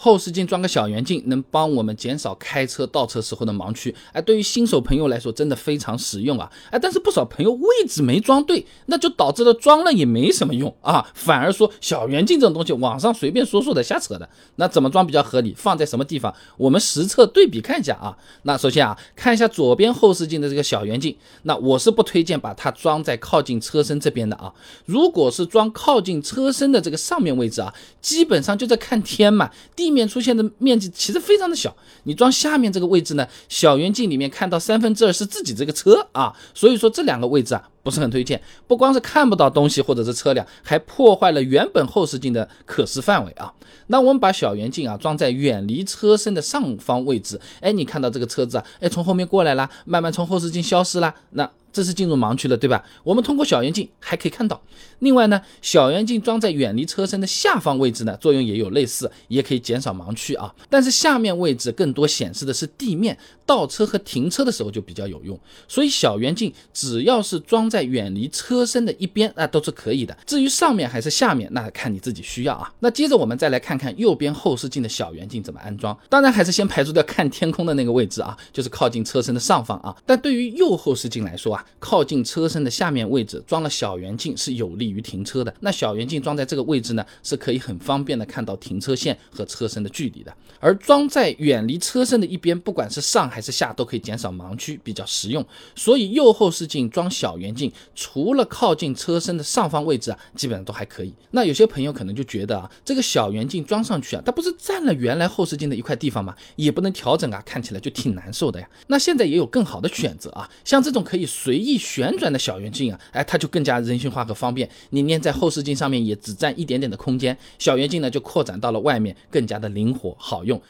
后视镜装个小圆镜，能帮我们减少开车倒车时候的盲区。哎，对于新手朋友来说，真的非常实用啊！哎，但是不少朋友位置没装对，那就导致了装了也没什么用啊，反而说小圆镜这种东西网上随便说说的瞎扯的。那怎么装比较合理？放在什么地方？我们实测对比看一下啊。那首先啊，看一下左边后视镜的这个小圆镜，那我是不推荐把它装在靠近车身这边的啊。如果是装靠近车身的这个上面位置啊，基本上就在看天嘛，地。地面出现的面积其实非常的小，你装下面这个位置呢，小圆镜里面看到三分之二是自己这个车啊，所以说这两个位置啊不是很推荐，不光是看不到东西或者是车辆，还破坏了原本后视镜的可视范围啊。那我们把小圆镜啊装在远离车身的上方位置，哎，你看到这个车子啊，哎从后面过来了，慢慢从后视镜消失了，那。这是进入盲区了，对吧？我们通过小圆镜还可以看到。另外呢，小圆镜装在远离车身的下方位置呢，作用也有类似，也可以减少盲区啊。但是下面位置更多显示的是地面，倒车和停车的时候就比较有用。所以小圆镜只要是装在远离车身的一边，那都是可以的。至于上面还是下面，那看你自己需要啊。那接着我们再来看看右边后视镜的小圆镜怎么安装。当然还是先排除掉看天空的那个位置啊，就是靠近车身的上方啊。但对于右后视镜来说啊。靠近车身的下面位置装了小圆镜是有利于停车的。那小圆镜装在这个位置呢，是可以很方便的看到停车线和车身的距离的。而装在远离车身的一边，不管是上还是下，都可以减少盲区，比较实用。所以右后视镜装小圆镜，除了靠近车身的上方位置啊，基本上都还可以。那有些朋友可能就觉得啊，这个小圆镜装上去啊，它不是占了原来后视镜的一块地方吗？也不能调整啊，看起来就挺难受的呀。那现在也有更好的选择啊，像这种可以随意。旋转的小圆镜啊，哎，它就更加人性化和方便。你粘在后视镜上面也只占一点点的空间，小圆镜呢就扩展到了外面，更加的灵活好用。